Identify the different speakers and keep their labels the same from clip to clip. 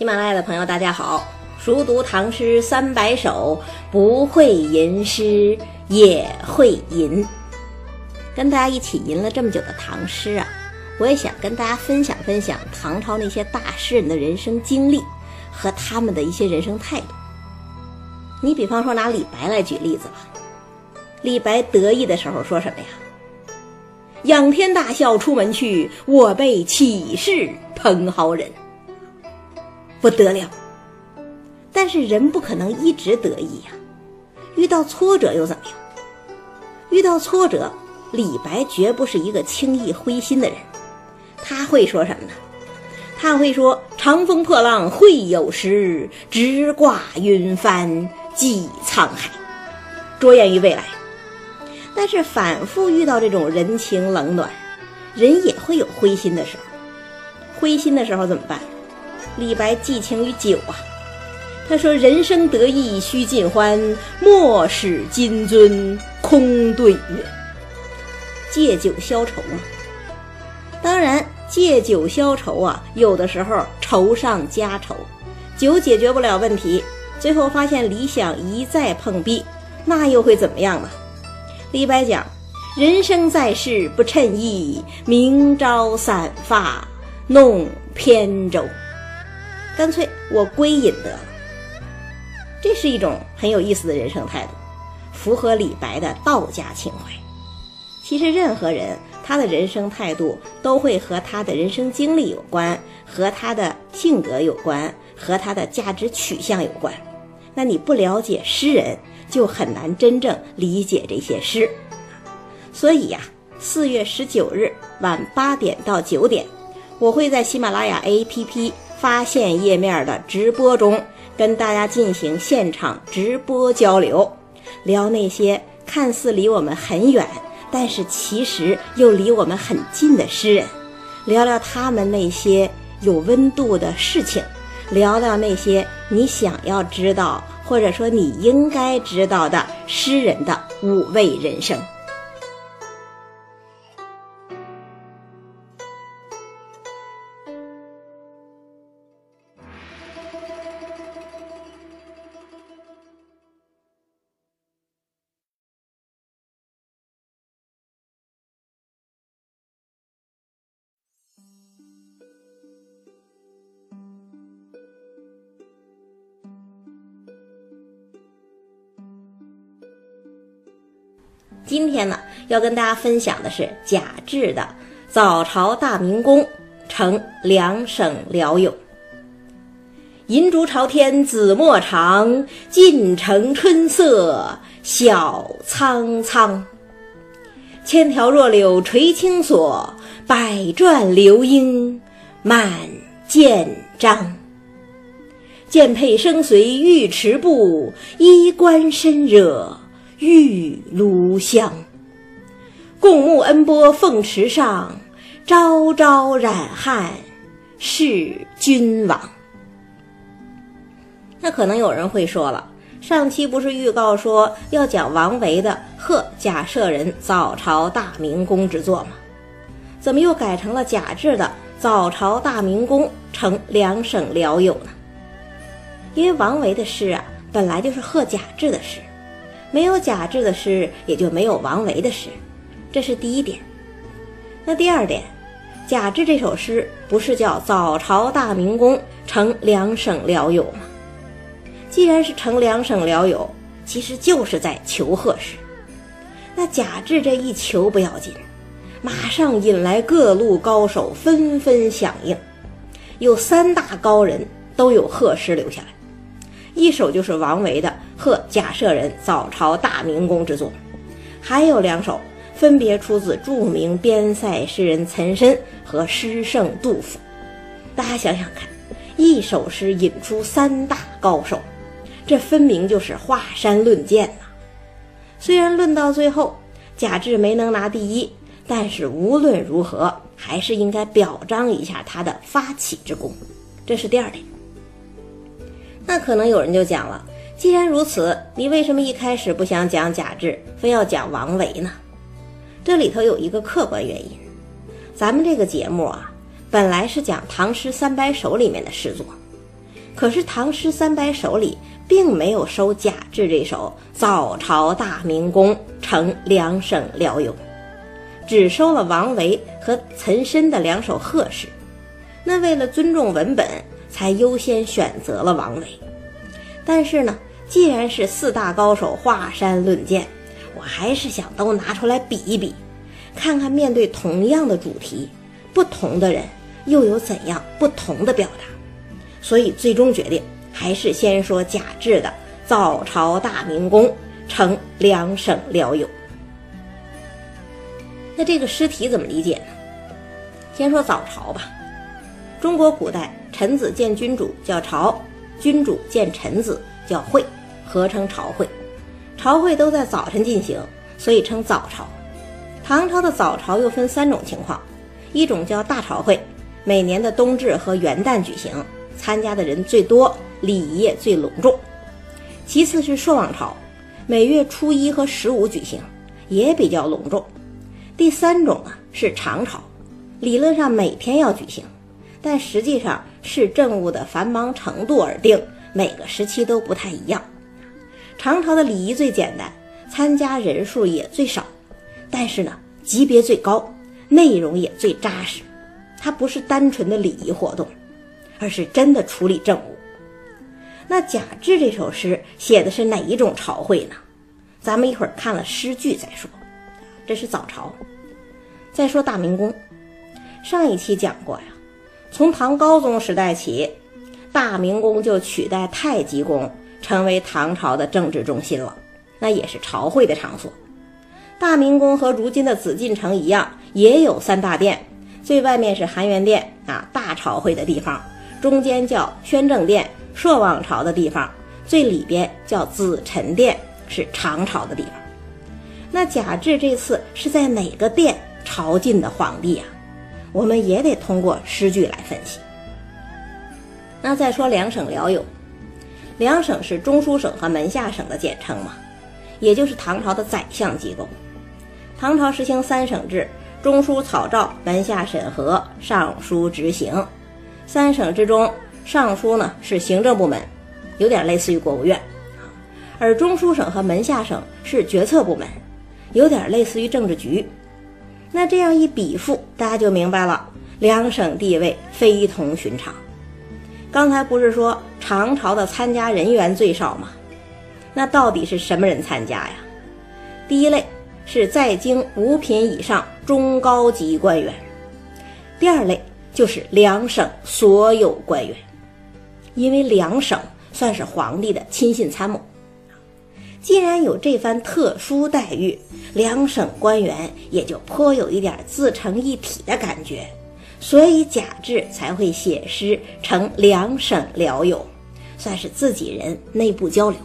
Speaker 1: 喜马拉雅的朋友，大家好！熟读唐诗三百首，不会吟诗也会吟。跟大家一起吟了这么久的唐诗啊，我也想跟大家分享分享唐朝那些大诗人的人生经历和他们的一些人生态度。你比方说拿李白来举例子吧，李白得意的时候说什么呀？仰天大笑出门去，我辈岂是蓬蒿人。不得了，但是人不可能一直得意呀，遇到挫折又怎么样？遇到挫折，李白绝不是一个轻易灰心的人，他会说什么呢？他会说：“长风破浪会有时，直挂云帆济沧海。”着眼于未来。但是反复遇到这种人情冷暖，人也会有灰心的时候。灰心的时候怎么办？李白寄情于酒啊，他说：“人生得意须尽欢，莫使金樽空对月。”借酒消愁啊。当然，借酒消愁啊，有的时候愁上加愁，酒解决不了问题，最后发现理想一再碰壁，那又会怎么样呢？李白讲：“人生在世不称意，明朝散发弄扁舟。”干脆我归隐得了，这是一种很有意思的人生态度，符合李白的道家情怀。其实任何人他的人生态度都会和他的人生经历有关，和他的性格有关，和他的价值取向有关。那你不了解诗人，就很难真正理解这些诗。所以呀，四月十九日晚八点到九点，我会在喜马拉雅 APP。发现页面的直播中，跟大家进行现场直播交流，聊那些看似离我们很远，但是其实又离我们很近的诗人，聊聊他们那些有温度的事情，聊聊那些你想要知道或者说你应该知道的诗人的五味人生。今天呢，要跟大家分享的是贾至的《早朝大明宫呈两省辽友》。银烛朝天紫陌长，晋城春色晓苍苍。千条弱柳垂青锁，百转流莺满剑章。剑佩声随玉池步，衣冠深惹。玉炉香，共沐恩波凤池上，朝朝染汗是君王。那可能有人会说了，上期不是预告说要讲王维的《贺贾舍人早朝大明宫之作吗？怎么又改成了贾至的《早朝大明宫呈两省辽友》呢？因为王维的诗啊，本来就是贺贾至的诗。没有贾至的诗，也就没有王维的诗，这是第一点。那第二点，贾至这首诗不是叫“早朝大明宫呈两省辽友”吗？既然是呈两省辽友，其实就是在求贺诗。那贾至这一求不要紧，马上引来各路高手纷纷响应，有三大高人都有贺诗留下来。一首就是王维的《贺贾舍人早朝大明宫之作》，还有两首分别出自著名边塞诗人岑参和诗圣杜甫。大家想想看，一首诗引出三大高手，这分明就是华山论剑呐！虽然论到最后贾至没能拿第一，但是无论如何还是应该表彰一下他的发起之功。这是第二点。那可能有人就讲了，既然如此，你为什么一开始不想讲贾至，非要讲王维呢？这里头有一个客观原因，咱们这个节目啊，本来是讲唐诗三百首里面的诗作，可是唐诗三百首里并没有收贾至这首《早朝大明宫呈两省辽友》，只收了王维和岑参的两首贺诗。那为了尊重文本，才优先选择了王维。但是呢，既然是四大高手华山论剑，我还是想都拿出来比一比，看看面对同样的主题，不同的人又有怎样不同的表达。所以最终决定还是先说贾至的《早朝大明宫呈两省辽友》。那这个诗题怎么理解呢？先说早朝吧。中国古代臣子见君主叫朝，君主见臣子叫会，合称朝会。朝会都在早晨进行，所以称早朝。唐朝的早朝又分三种情况：一种叫大朝会，每年的冬至和元旦举行，参加的人最多，礼仪也最隆重；其次是朔望朝，每月初一和十五举行，也比较隆重；第三种呢是长朝，理论上每天要举行。但实际上视政务的繁忙程度而定，每个时期都不太一样。唐朝的礼仪最简单，参加人数也最少，但是呢，级别最高，内容也最扎实。它不是单纯的礼仪活动，而是真的处理政务。那贾至这首诗写的是哪一种朝会呢？咱们一会儿看了诗句再说。这是早朝。再说大明宫，上一期讲过呀。从唐高宗时代起，大明宫就取代太极宫，成为唐朝的政治中心了。那也是朝会的场所。大明宫和如今的紫禁城一样，也有三大殿，最外面是含元殿啊，大朝会的地方；中间叫宣政殿，朔望朝的地方；最里边叫紫宸殿，是长朝的地方。那贾至这次是在哪个殿朝觐的皇帝呀？我们也得通过诗句来分析。那再说两省辽友，两省是中书省和门下省的简称嘛，也就是唐朝的宰相机构。唐朝实行三省制，中书草诏，门下审核，尚书执行。三省之中，尚书呢是行政部门，有点类似于国务院，而中书省和门下省是决策部门，有点类似于政治局。那这样一比附，大家就明白了，两省地位非同寻常。刚才不是说唐朝的参加人员最少吗？那到底是什么人参加呀？第一类是在京五品以上中高级官员，第二类就是两省所有官员，因为两省算是皇帝的亲信参谋。既然有这番特殊待遇，两省官员也就颇有一点自成一体的感觉，所以贾至才会写诗成两省辽友，算是自己人内部交流。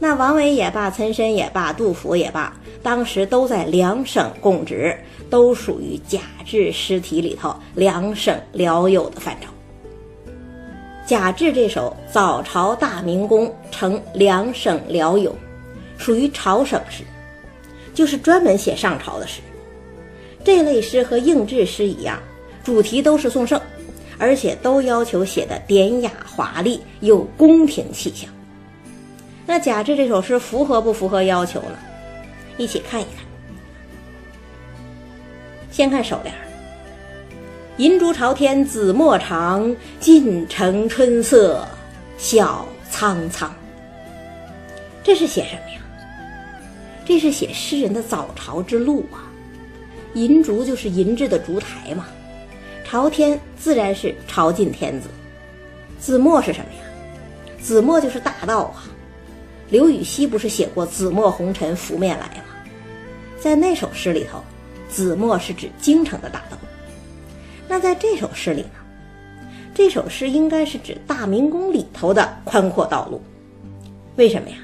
Speaker 1: 那王维也罢，岑参也罢，杜甫也罢，当时都在两省供职，都属于贾至诗题里头两省辽友的范畴。贾至这首《早朝大明宫呈两省辽友》，属于朝省诗，就是专门写上朝的诗。这类诗和应制诗一样，主题都是颂圣，而且都要求写的典雅华丽，有宫廷气象。那贾至这首诗符合不符合要求呢？一起看一看。先看首联。银烛朝天紫陌长，晋城春色晓苍苍。这是写什么呀？这是写诗人的早朝之路啊。银烛就是银制的烛台嘛，朝天自然是朝觐天子。紫陌是什么呀？紫陌就是大道啊。刘禹锡不是写过“紫陌红尘拂面来”吗？在那首诗里头，紫陌是指京城的大道。那在这首诗里呢？这首诗应该是指大明宫里头的宽阔道路。为什么呀？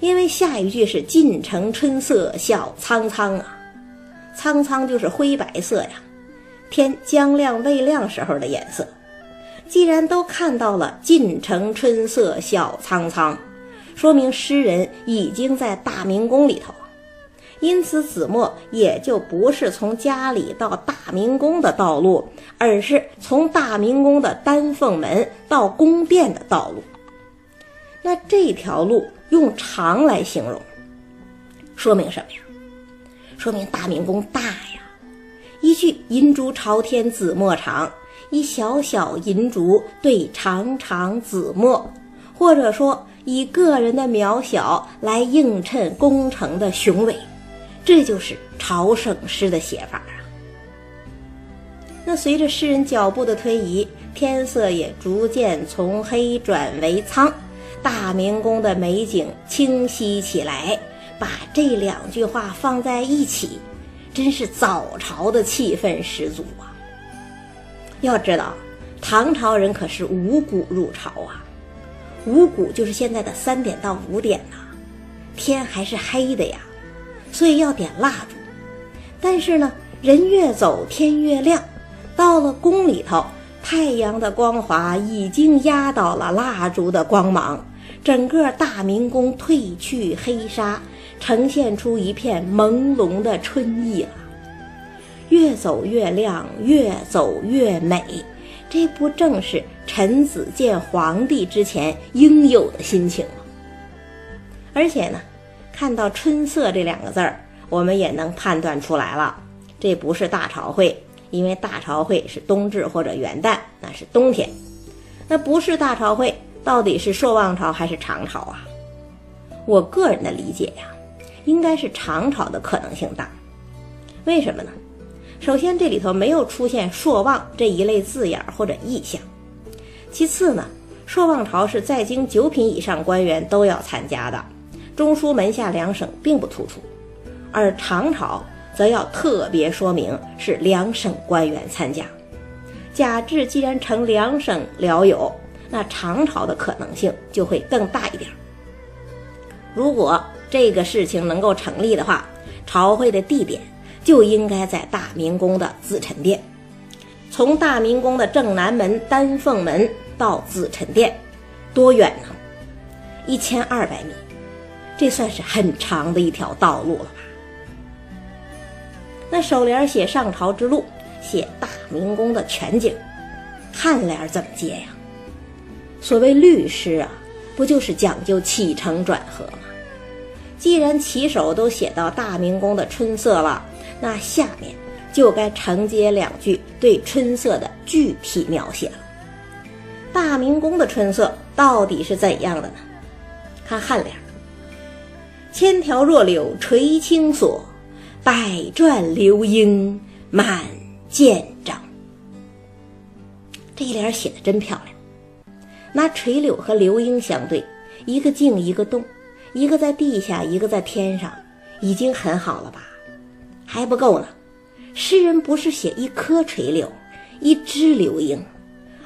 Speaker 1: 因为下一句是“尽城春色笑苍苍”啊，苍苍就是灰白色呀，天将亮未亮时候的颜色。既然都看到了“晋城春色晓苍苍”，说明诗人已经在大明宫里头。因此子墨也就不是从家里到大明宫的道路，而是从大明宫的丹凤门到宫殿的道路。那这条路用长来形容，说明什么呀？说明大明宫大呀！一句“银烛朝天紫墨长”，一小小银烛对长长紫墨，或者说以个人的渺小来映衬工程的雄伟，这就是朝圣诗的写法啊。那随着诗人脚步的推移，天色也逐渐从黑转为苍，大明宫的美景清晰起来。把这两句话放在一起，真是早朝的气氛十足啊！要知道，唐朝人可是五谷入朝啊，五谷就是现在的三点到五点呐，天还是黑的呀，所以要点蜡烛。但是呢，人越走天越亮，到了宫里头，太阳的光华已经压倒了蜡烛的光芒，整个大明宫褪去黑纱。呈现出一片朦胧的春意了，越走越亮，越走越美，这不正是臣子见皇帝之前应有的心情吗？而且呢，看到“春色”这两个字儿，我们也能判断出来了，这不是大朝会，因为大朝会是冬至或者元旦，那是冬天。那不是大朝会，到底是朔望朝还是长朝啊？我个人的理解呀。应该是长朝的可能性大，为什么呢？首先，这里头没有出现“朔望”这一类字眼或者意象；其次呢，朔望朝是在京九品以上官员都要参加的，中书门下两省并不突出，而长朝则要特别说明是两省官员参加。贾至既然成两省僚友，那长朝的可能性就会更大一点。如果这个事情能够成立的话，朝会的地点就应该在大明宫的紫宸殿。从大明宫的正南门丹凤门到紫宸殿，多远呢？一千二百米，这算是很长的一条道路了吧？那首联写上朝之路，写大明宫的全景，颔联怎么接呀？所谓律诗啊，不就是讲究起承转合吗？既然起手都写到大明宫的春色了，那下面就该承接两句对春色的具体描写了。大明宫的春色到底是怎样的呢？看颔联：“千条弱柳垂青锁，百转流莺满建章。”这一联写的真漂亮，拿垂柳和流莺相对，一个静一个动。一个在地下，一个在天上，已经很好了吧？还不够呢。诗人不是写一棵垂柳，一只流莺，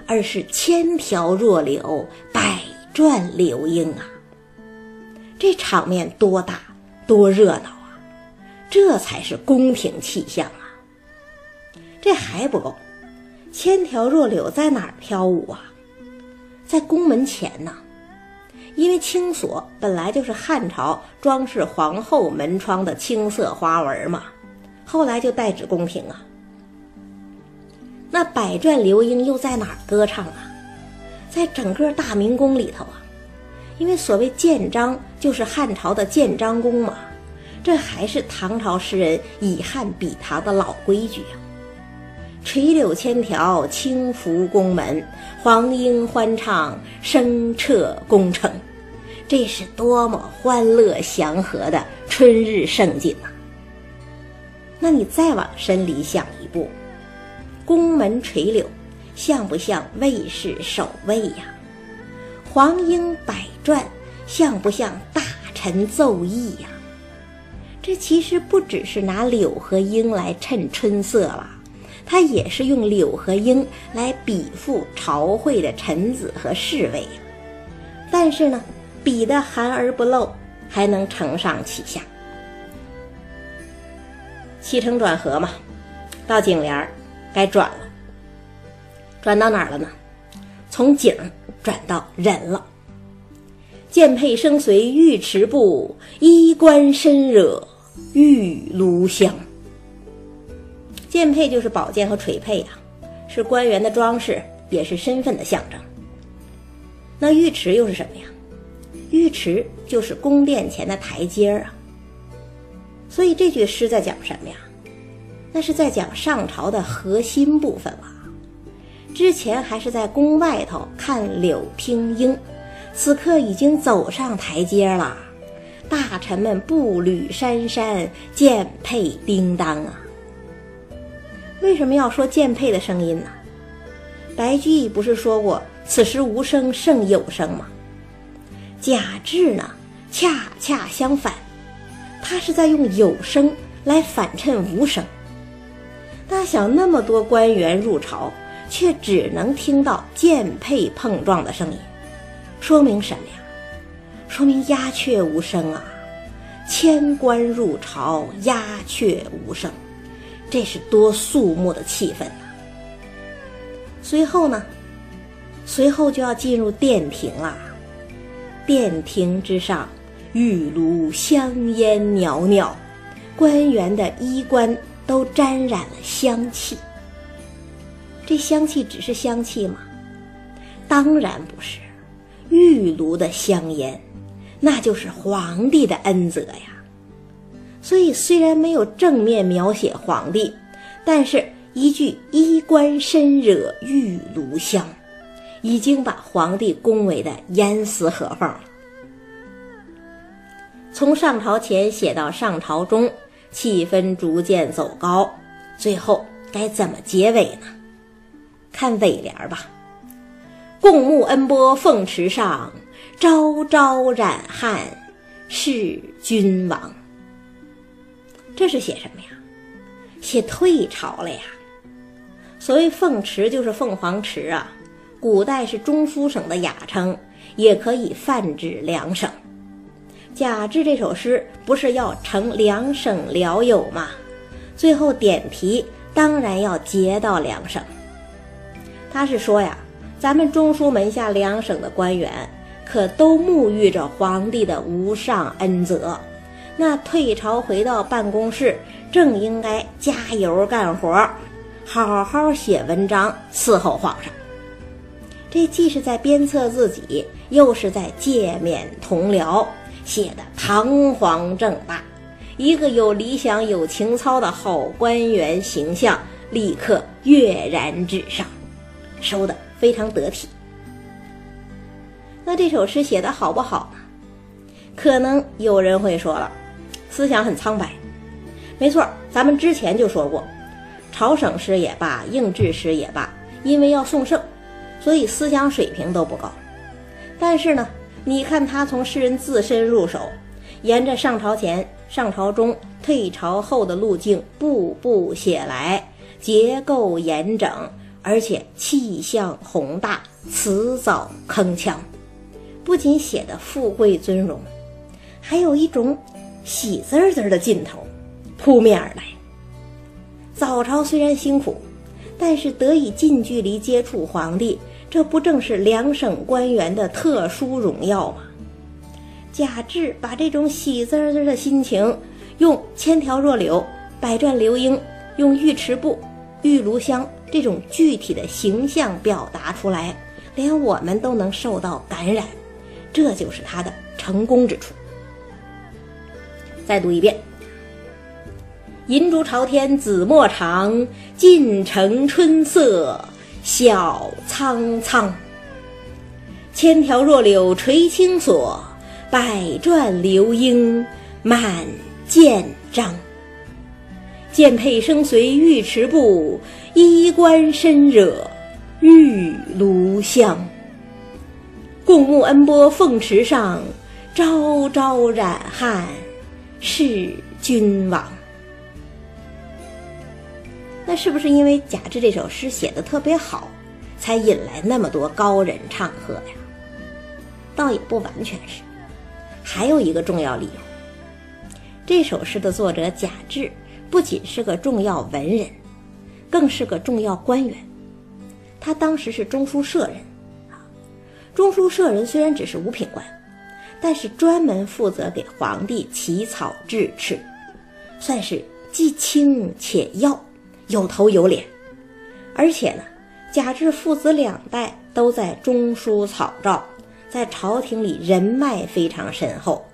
Speaker 1: 而是千条弱柳，百转流莺啊！这场面多大，多热闹啊！这才是宫廷气象啊！这还不够，千条弱柳在哪儿飘舞啊？在宫门前呢。因为青锁本来就是汉朝装饰皇后门窗的青色花纹嘛，后来就代指宫廷啊。那百转流莺又在哪儿歌唱啊？在整个大明宫里头啊。因为所谓建章就是汉朝的建章宫嘛，这还是唐朝诗人以汉比唐的老规矩啊。垂柳千条轻拂宫门，黄莺欢唱声彻宫城。这是多么欢乐祥和的春日盛景啊！那你再往深里想一步，宫门垂柳，像不像卫士守卫呀？黄莺百转，像不像大臣奏议呀？这其实不只是拿柳和莺来衬春色了，他也是用柳和莺来比附朝会的臣子和侍卫。但是呢？比的含而不露，还能承上启下，起承转合嘛。到景联儿，该转了。转到哪儿了呢？从景转到人了。剑佩生随尉迟步，衣冠深惹玉炉香。剑佩就是宝剑和锤佩呀，是官员的装饰，也是身份的象征。那玉池又是什么呀？玉池就是宫殿前的台阶儿啊。所以这句诗在讲什么呀？那是在讲上朝的核心部分了。之前还是在宫外头看柳听莺，此刻已经走上台阶了。大臣们步履姗姗，剑佩叮当啊！为什么要说剑佩的声音呢？白居易不是说过“此时无声胜有声”吗？贾至呢，恰恰相反，他是在用有声来反衬无声。大想那么多官员入朝，却只能听到剑佩碰撞的声音，说明什么呀？说明鸦雀无声啊！千官入朝，鸦雀无声，这是多肃穆的气氛呐！随后呢？随后就要进入殿庭啦。殿庭之上，玉炉香烟袅袅，官员的衣冠都沾染了香气。这香气只是香气吗？当然不是，玉炉的香烟。那就是皇帝的恩泽呀，所以虽然没有正面描写皇帝，但是一句“衣冠深惹玉炉香”，已经把皇帝恭维的严丝合缝了。从上朝前写到上朝中，气氛逐渐走高，最后该怎么结尾呢？看尾联吧，“共沐恩波凤池上。”朝朝染汉是君王，这是写什么呀？写退朝了呀。所谓凤池就是凤凰池啊，古代是中书省的雅称，也可以泛指两省。贾至这首诗不是要成两省辽友吗？最后点题当然要结到两省。他是说呀，咱们中书门下两省的官员。可都沐浴着皇帝的无上恩泽，那退朝回到办公室，正应该加油干活，好好写文章伺候皇上。这既是在鞭策自己，又是在诫勉同僚，写的堂皇正大，一个有理想、有情操的好官员形象立刻跃然纸上，收的非常得体。那这首诗写的好不好呢？可能有人会说了，思想很苍白。没错，咱们之前就说过，朝省诗也罢，应制诗也罢，因为要送圣，所以思想水平都不高。但是呢，你看他从诗人自身入手，沿着上朝前、上朝中、退朝后的路径，步步写来，结构严整，而且气象宏大，辞藻铿锵。不仅写的富贵尊荣，还有一种喜滋滋的劲头扑面而来。早朝虽然辛苦，但是得以近距离接触皇帝，这不正是两省官员的特殊荣耀吗？贾至把这种喜滋滋的心情，用“千条若柳”“百转流莺”“用玉池布”“玉炉香”这种具体的形象表达出来，连我们都能受到感染。这就是他的成功之处。再读一遍：“银烛朝天紫陌长，晋城春色晓苍苍。千条弱柳垂青锁，百转流莺满剑章。剑佩生随玉池步，衣冠深惹玉炉香。”共沐恩波凤池上，朝朝染汉是君王。那是不是因为贾至这首诗写的特别好，才引来那么多高人唱和呀？倒也不完全是，还有一个重要理由。这首诗的作者贾至不仅是个重要文人，更是个重要官员。他当时是中书舍人。啊中书舍人虽然只是五品官，但是专门负责给皇帝起草制敕，算是既清且要，有头有脸。而且呢，贾至父子两代都在中书草诏，在朝廷里人脉非常深厚，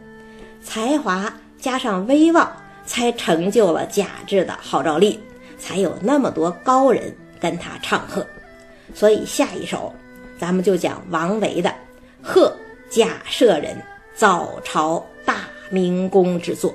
Speaker 1: 才华加上威望，才成就了贾至的号召力，才有那么多高人跟他唱和。所以下一首，咱们就讲王维的《贺贾舍人早朝大明宫》之作。